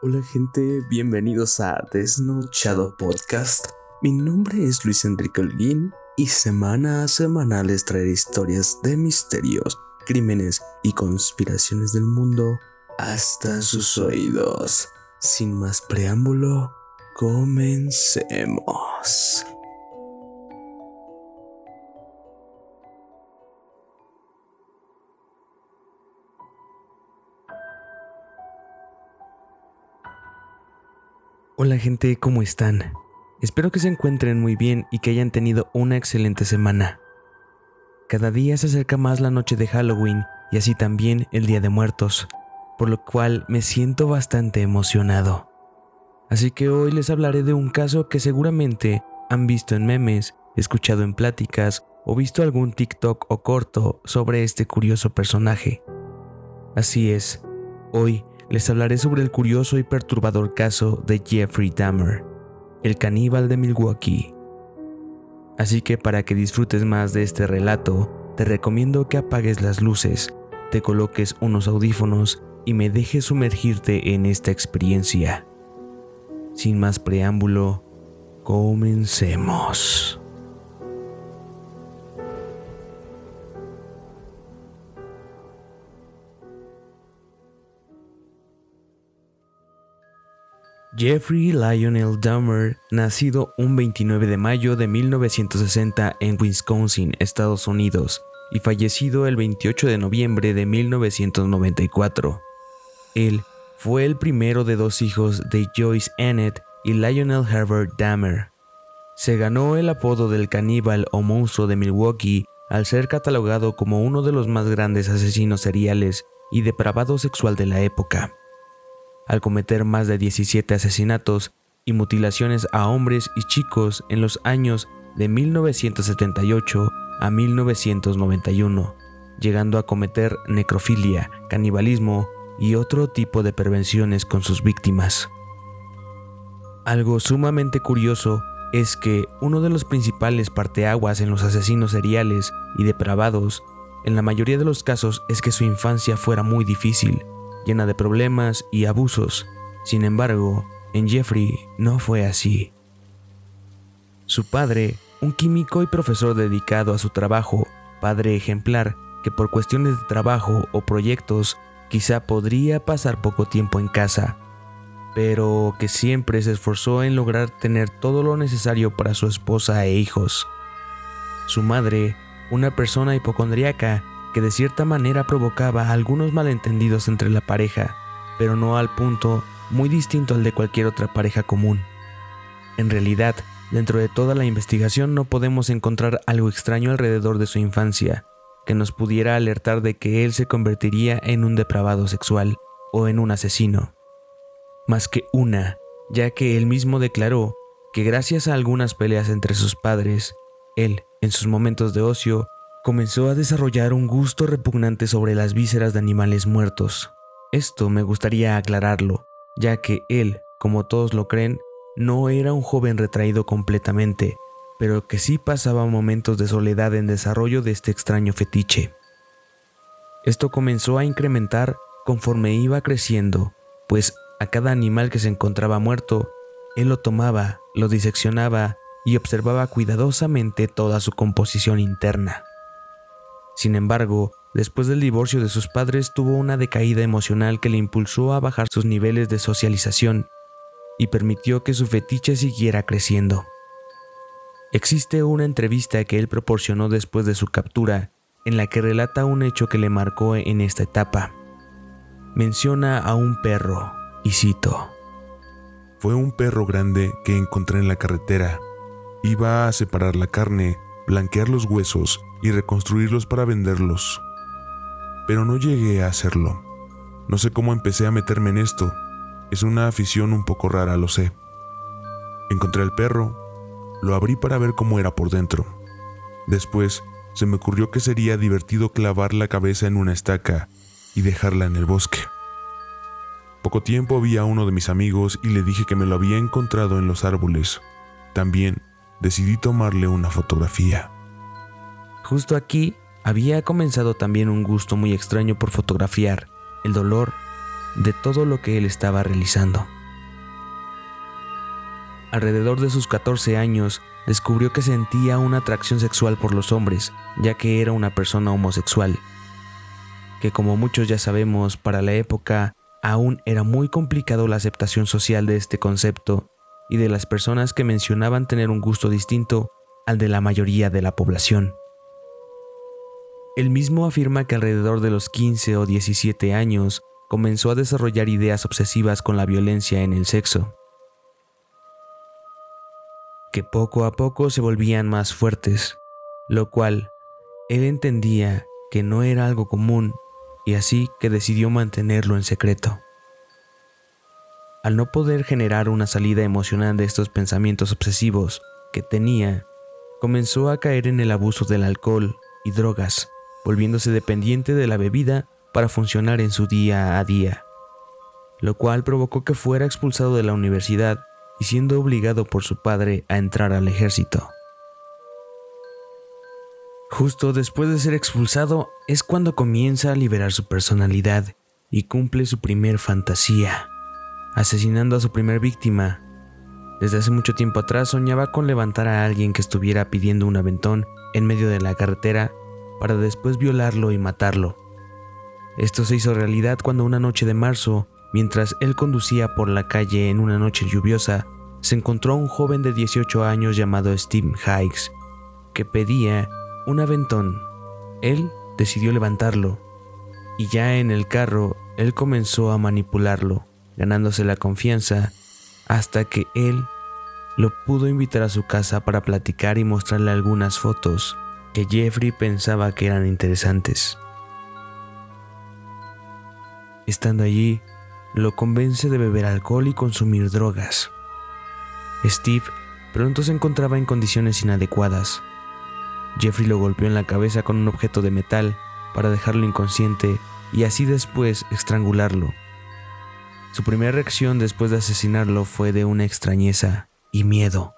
Hola gente, bienvenidos a Desnochado Podcast. Mi nombre es Luis Enrique Holguín y semana a semana les traeré historias de misterios, crímenes y conspiraciones del mundo hasta sus oídos. Sin más preámbulo, comencemos. Hola gente, ¿cómo están? Espero que se encuentren muy bien y que hayan tenido una excelente semana. Cada día se acerca más la noche de Halloween y así también el Día de Muertos, por lo cual me siento bastante emocionado. Así que hoy les hablaré de un caso que seguramente han visto en memes, escuchado en pláticas o visto algún TikTok o corto sobre este curioso personaje. Así es, hoy les hablaré sobre el curioso y perturbador caso de Jeffrey Dahmer, el caníbal de Milwaukee. Así que para que disfrutes más de este relato, te recomiendo que apagues las luces, te coloques unos audífonos y me dejes sumergirte en esta experiencia. Sin más preámbulo, comencemos. Jeffrey Lionel Dahmer, nacido un 29 de mayo de 1960 en Wisconsin, Estados Unidos, y fallecido el 28 de noviembre de 1994. Él fue el primero de dos hijos de Joyce Annette y Lionel Herbert Dahmer. Se ganó el apodo del caníbal o monstruo de Milwaukee al ser catalogado como uno de los más grandes asesinos seriales y depravado sexual de la época al cometer más de 17 asesinatos y mutilaciones a hombres y chicos en los años de 1978 a 1991, llegando a cometer necrofilia, canibalismo y otro tipo de prevenciones con sus víctimas. Algo sumamente curioso es que uno de los principales parteaguas en los asesinos seriales y depravados, en la mayoría de los casos, es que su infancia fuera muy difícil, llena de problemas y abusos. Sin embargo, en Jeffrey no fue así. Su padre, un químico y profesor dedicado a su trabajo, padre ejemplar, que por cuestiones de trabajo o proyectos quizá podría pasar poco tiempo en casa, pero que siempre se esforzó en lograr tener todo lo necesario para su esposa e hijos. Su madre, una persona hipocondriaca que de cierta manera provocaba algunos malentendidos entre la pareja, pero no al punto muy distinto al de cualquier otra pareja común. En realidad, dentro de toda la investigación no podemos encontrar algo extraño alrededor de su infancia, que nos pudiera alertar de que él se convertiría en un depravado sexual o en un asesino. Más que una, ya que él mismo declaró que gracias a algunas peleas entre sus padres, él, en sus momentos de ocio, comenzó a desarrollar un gusto repugnante sobre las vísceras de animales muertos. Esto me gustaría aclararlo, ya que él, como todos lo creen, no era un joven retraído completamente, pero que sí pasaba momentos de soledad en desarrollo de este extraño fetiche. Esto comenzó a incrementar conforme iba creciendo, pues a cada animal que se encontraba muerto, él lo tomaba, lo diseccionaba y observaba cuidadosamente toda su composición interna. Sin embargo, después del divorcio de sus padres tuvo una decaída emocional que le impulsó a bajar sus niveles de socialización y permitió que su fetiche siguiera creciendo. Existe una entrevista que él proporcionó después de su captura en la que relata un hecho que le marcó en esta etapa. Menciona a un perro, y cito, Fue un perro grande que encontré en la carretera. Iba a separar la carne, blanquear los huesos y reconstruirlos para venderlos. Pero no llegué a hacerlo. No sé cómo empecé a meterme en esto. Es una afición un poco rara, lo sé. Encontré al perro, lo abrí para ver cómo era por dentro. Después se me ocurrió que sería divertido clavar la cabeza en una estaca y dejarla en el bosque. Poco tiempo vi a uno de mis amigos y le dije que me lo había encontrado en los árboles. También decidí tomarle una fotografía. Justo aquí había comenzado también un gusto muy extraño por fotografiar el dolor, de todo lo que él estaba realizando. Alrededor de sus 14 años, descubrió que sentía una atracción sexual por los hombres, ya que era una persona homosexual, que como muchos ya sabemos, para la época aún era muy complicado la aceptación social de este concepto y de las personas que mencionaban tener un gusto distinto al de la mayoría de la población. Él mismo afirma que alrededor de los 15 o 17 años comenzó a desarrollar ideas obsesivas con la violencia en el sexo, que poco a poco se volvían más fuertes, lo cual él entendía que no era algo común y así que decidió mantenerlo en secreto. Al no poder generar una salida emocional de estos pensamientos obsesivos que tenía, comenzó a caer en el abuso del alcohol y drogas, volviéndose dependiente de la bebida para funcionar en su día a día, lo cual provocó que fuera expulsado de la universidad y siendo obligado por su padre a entrar al ejército. Justo después de ser expulsado es cuando comienza a liberar su personalidad y cumple su primer fantasía, asesinando a su primer víctima. Desde hace mucho tiempo atrás soñaba con levantar a alguien que estuviera pidiendo un aventón en medio de la carretera para después violarlo y matarlo. Esto se hizo realidad cuando una noche de marzo, mientras él conducía por la calle en una noche lluviosa, se encontró un joven de 18 años llamado Steve Hikes, que pedía un aventón. Él decidió levantarlo y ya en el carro él comenzó a manipularlo, ganándose la confianza hasta que él lo pudo invitar a su casa para platicar y mostrarle algunas fotos que Jeffrey pensaba que eran interesantes. Estando allí, lo convence de beber alcohol y consumir drogas. Steve pronto se encontraba en condiciones inadecuadas, Jeffrey lo golpeó en la cabeza con un objeto de metal para dejarlo inconsciente y así después estrangularlo. Su primera reacción después de asesinarlo fue de una extrañeza y miedo,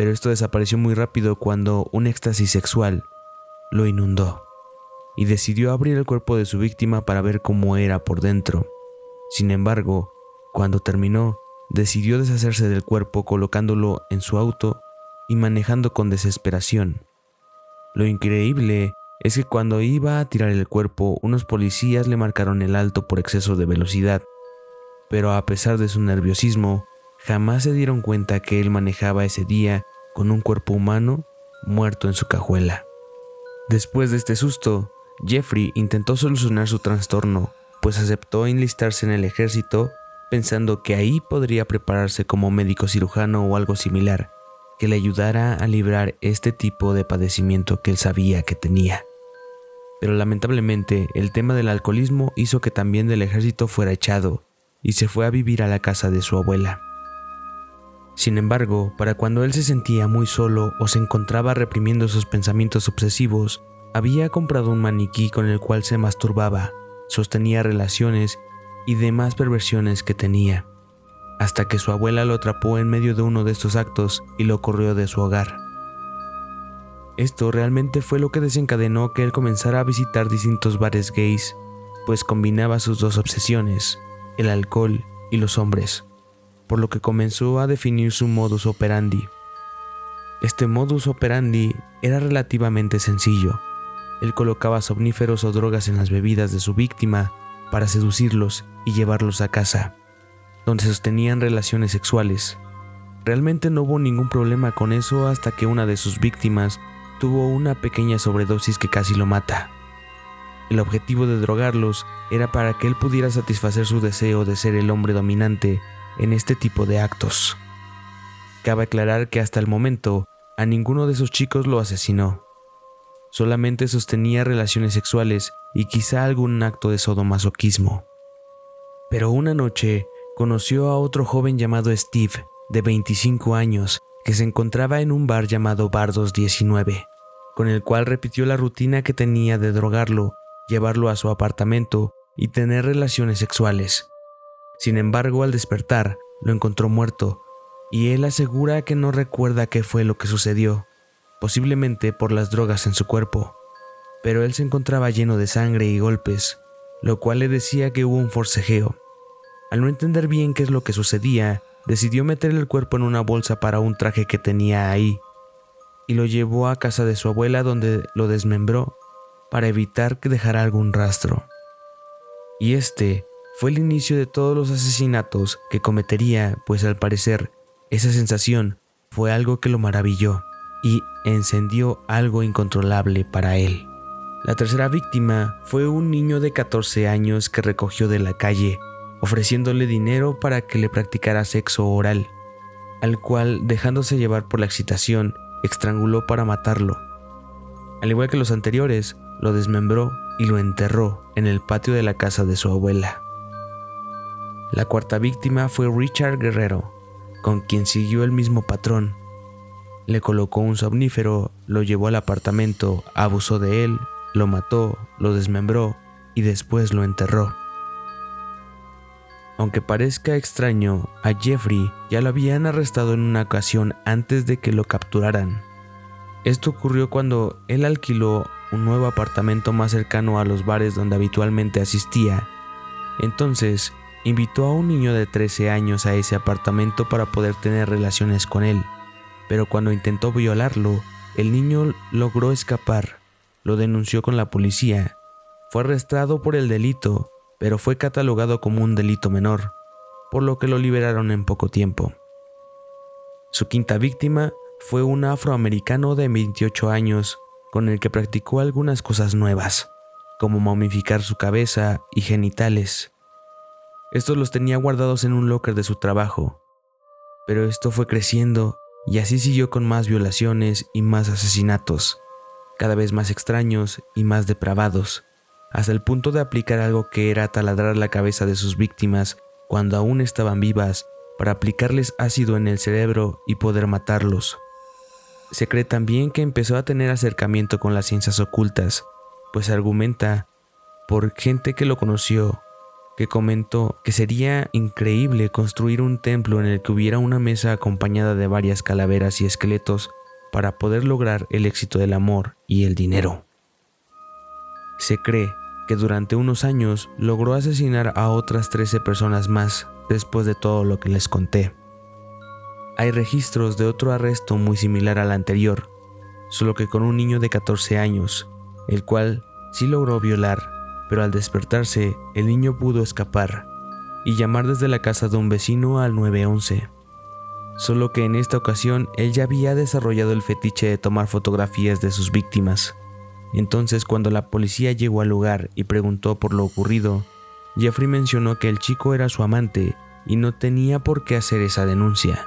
pero esto desapareció muy rápido cuando un éxtasis sexual lo inundó y decidió abrir el cuerpo de su víctima para ver cómo era por dentro. Sin embargo, cuando terminó, decidió deshacerse del cuerpo colocándolo en su auto y manejando con desesperación. Lo increíble es que cuando iba a tirar el cuerpo, unos policías le marcaron el alto por exceso de velocidad, pero a pesar de su nerviosismo, jamás se dieron cuenta que él manejaba ese día con un cuerpo humano muerto en su cajuela. Después de este susto, Jeffrey intentó solucionar su trastorno, pues aceptó enlistarse en el ejército pensando que ahí podría prepararse como médico cirujano o algo similar, que le ayudara a librar este tipo de padecimiento que él sabía que tenía. Pero lamentablemente el tema del alcoholismo hizo que también del ejército fuera echado y se fue a vivir a la casa de su abuela. Sin embargo, para cuando él se sentía muy solo o se encontraba reprimiendo sus pensamientos obsesivos, había comprado un maniquí con el cual se masturbaba, sostenía relaciones y demás perversiones que tenía hasta que su abuela lo atrapó en medio de uno de estos actos y lo corrió de su hogar. Esto realmente fue lo que desencadenó que él comenzara a visitar distintos bares gays, pues combinaba sus dos obsesiones, el alcohol y los hombres, por lo que comenzó a definir su modus operandi. Este modus operandi era relativamente sencillo. Él colocaba somníferos o drogas en las bebidas de su víctima para seducirlos y llevarlos a casa donde sostenían relaciones sexuales. Realmente no hubo ningún problema con eso hasta que una de sus víctimas tuvo una pequeña sobredosis que casi lo mata. El objetivo de drogarlos era para que él pudiera satisfacer su deseo de ser el hombre dominante en este tipo de actos. Cabe aclarar que hasta el momento a ninguno de esos chicos lo asesinó. Solamente sostenía relaciones sexuales y quizá algún acto de sodomasoquismo. Pero una noche conoció a otro joven llamado Steve, de 25 años, que se encontraba en un bar llamado Bardos 19, con el cual repitió la rutina que tenía de drogarlo, llevarlo a su apartamento y tener relaciones sexuales. Sin embargo, al despertar, lo encontró muerto, y él asegura que no recuerda qué fue lo que sucedió, posiblemente por las drogas en su cuerpo, pero él se encontraba lleno de sangre y golpes, lo cual le decía que hubo un forcejeo Al no entender bien qué es lo que sucedía, decidió meter el cuerpo en una bolsa para un traje que tenía ahí y lo llevó a casa de su abuela donde lo desmembró para evitar que dejara algún rastro. Y este fue el inicio de todos los asesinatos que cometería, pues al parecer esa sensación fue algo que lo maravilló y encendió algo incontrolable para él. La tercera víctima fue un niño de 14 años que recogió de la calle, ofreciéndole dinero para que le practicara sexo oral, al cual, dejándose llevar por la excitación, estranguló para matarlo. Al igual que los anteriores, lo desmembró y lo enterró en el patio de la casa de su abuela. La cuarta víctima fue Richard Guerrero, con quien siguió el mismo patrón. Le colocó un somnífero, lo llevó al apartamento, abusó de él, lo mató, lo desmembró y después lo enterró. Aunque parezca extraño, a Jeffrey ya lo habían arrestado en una ocasión antes de que lo capturaran. Esto ocurrió cuando él alquiló un nuevo apartamento más cercano a los bares donde habitualmente asistía. Entonces, invitó a un niño de 13 años a ese apartamento para poder tener relaciones con él, pero cuando intentó violarlo, el niño logró escapar, lo denunció con la policía, fue arrestado por el delito, pero fue catalogado como un delito menor, por lo que lo liberaron en poco tiempo. Su quinta víctima fue un afroamericano de 28 años con el que practicó algunas cosas nuevas, como momificar su cabeza y genitales, estos los tenía guardados en un locker de su trabajo. Pero esto fue creciendo y así siguió con más violaciones y más asesinatos, cada vez más extraños y más depravados, hasta el punto de aplicar algo que era taladrar la cabeza de sus víctimas cuando aún estaban vivas para aplicarles ácido en el cerebro y poder matarlos. Se cree también que empezó a tener acercamiento con las ciencias ocultas, pues argumenta por gente que lo conoció que comentó que sería increíble construir un templo en el que hubiera una mesa acompañada de varias calaveras y esqueletos para poder lograr el éxito del amor y el dinero. Se cree que durante unos años logró asesinar a otras 13 personas más después de todo lo que les conté. Hay registros de otro arresto muy similar al anterior, solo que con un niño de 14 años, el cual sí logró violar pero al despertarse el niño pudo escapar y llamar desde la casa de un vecino al 911. Solo que en esta ocasión él ya había desarrollado el fetiche de tomar fotografías de sus víctimas. Entonces cuando la policía llegó al lugar y preguntó por lo ocurrido, Jeffrey mencionó que el chico era su amante y no tenía por qué hacer esa denuncia,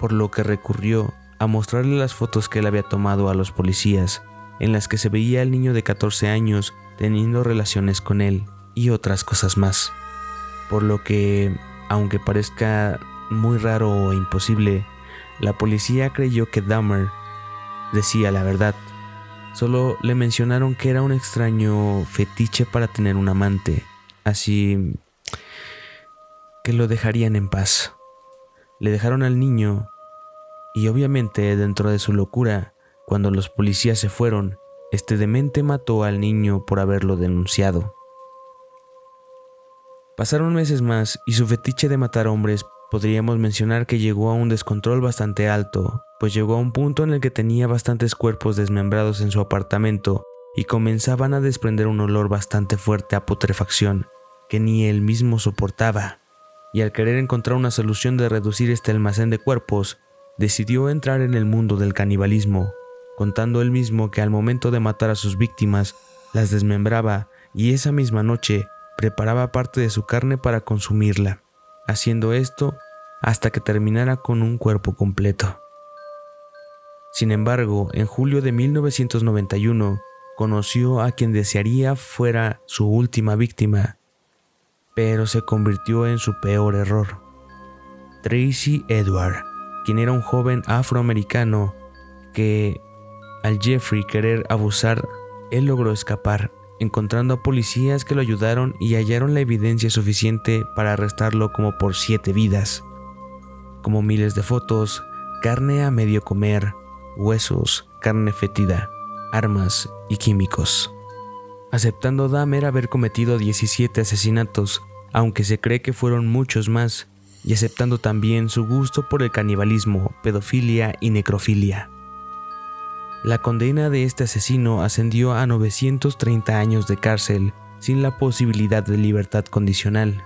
por lo que recurrió a mostrarle las fotos que él había tomado a los policías, en las que se veía al niño de 14 años teniendo relaciones con él y otras cosas más. Por lo que, aunque parezca muy raro o imposible, la policía creyó que Dahmer decía la verdad. Solo le mencionaron que era un extraño fetiche para tener un amante, así que lo dejarían en paz. Le dejaron al niño y obviamente dentro de su locura, cuando los policías se fueron, este demente mató al niño por haberlo denunciado. Pasaron meses más y su fetiche de matar hombres podríamos mencionar que llegó a un descontrol bastante alto, pues llegó a un punto en el que tenía bastantes cuerpos desmembrados en su apartamento y comenzaban a desprender un olor bastante fuerte a putrefacción que ni él mismo soportaba. Y al querer encontrar una solución de reducir este almacén de cuerpos, decidió entrar en el mundo del canibalismo, contando él mismo que al momento de matar a sus víctimas las desmembraba y esa misma noche preparaba parte de su carne para consumirla, haciendo esto hasta que terminara con un cuerpo completo. Sin embargo, en julio de 1991 conoció a quien desearía fuera su última víctima, pero se convirtió en su peor error. Tracy Edward, quien era un joven afroamericano que al Jeffrey querer abusar, él logró escapar, encontrando a policías que lo ayudaron y hallaron la evidencia suficiente para arrestarlo como por siete vidas, como miles de fotos, carne a medio comer, huesos, carne fetida, armas y químicos. Aceptando Dahmer haber cometido 17 asesinatos, aunque se cree que fueron muchos más, y aceptando también su gusto por el canibalismo, pedofilia y necrofilia. La condena de este asesino ascendió a 930 años de cárcel sin la posibilidad de libertad condicional.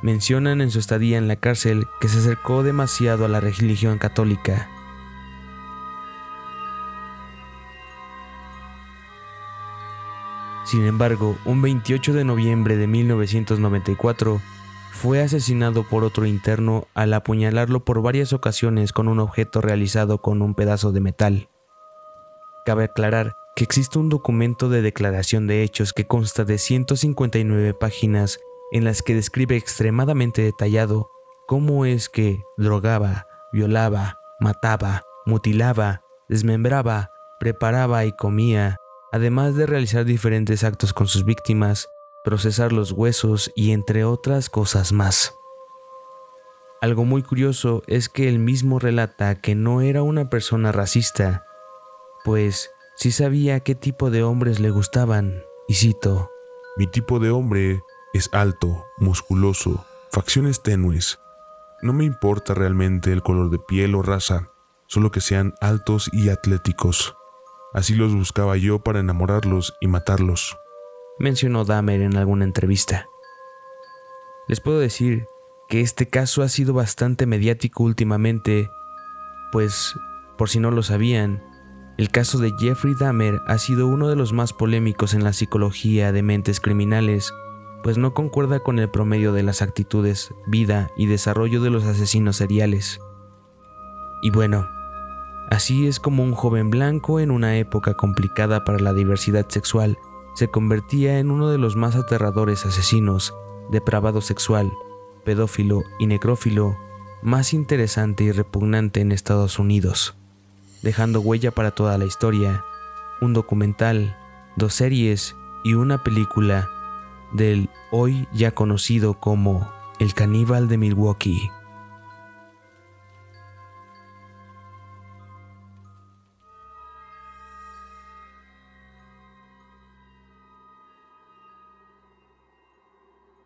Mencionan en su estadía en la cárcel que se acercó demasiado a la religión católica. Sin embargo, un 28 de noviembre de 1994, fue asesinado por otro interno al apuñalarlo por varias ocasiones con un objeto realizado con un pedazo de metal. Cabe aclarar que existe un documento de declaración de hechos que consta de 159 páginas en las que describe extremadamente detallado cómo es que drogaba, violaba, mataba, mutilaba, desmembraba, preparaba y comía, además de realizar diferentes actos con sus víctimas, procesar los huesos y entre otras cosas más. Algo muy curioso es que él mismo relata que no era una persona racista, pues sí sabía qué tipo de hombres le gustaban, y cito, Mi tipo de hombre es alto, musculoso, facciones tenues. No me importa realmente el color de piel o raza, solo que sean altos y atléticos. Así los buscaba yo para enamorarlos y matarlos, mencionó Dahmer en alguna entrevista. Les puedo decir que este caso ha sido bastante mediático últimamente, pues, por si no lo sabían, el caso de Jeffrey Dahmer ha sido uno de los más polémicos en la psicología de mentes criminales, pues no concuerda con el promedio de las actitudes, vida y desarrollo de los asesinos seriales. Y bueno, así es como un joven blanco en una época complicada para la diversidad sexual se convertía en uno de los más aterradores asesinos, depravado sexual, pedófilo y necrófilo más interesante y repugnante en Estados Unidos dejando huella para toda la historia, un documental, dos series y una película del hoy ya conocido como El caníbal de Milwaukee.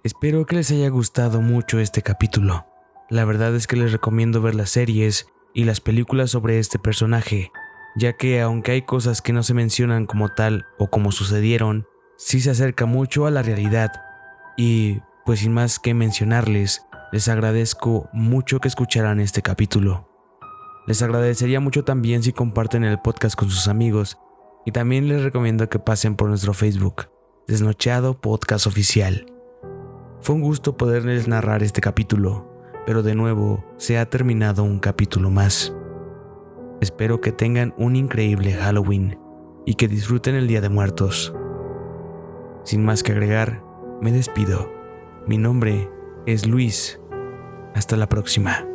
Espero que les haya gustado mucho este capítulo. La verdad es que les recomiendo ver las series y las películas sobre este personaje, ya que aunque hay cosas que no se mencionan como tal o como sucedieron, sí se acerca mucho a la realidad. Y pues sin más que mencionarles, les agradezco mucho que escucharan este capítulo. Les agradecería mucho también si comparten el podcast con sus amigos y también les recomiendo que pasen por nuestro Facebook, Desnocheado Podcast Oficial. Fue un gusto poderles narrar este capítulo pero de nuevo se ha terminado un capítulo más. Espero que tengan un increíble Halloween y que disfruten el Día de Muertos. Sin más que agregar, me despido. Mi nombre es Luis. Hasta la próxima.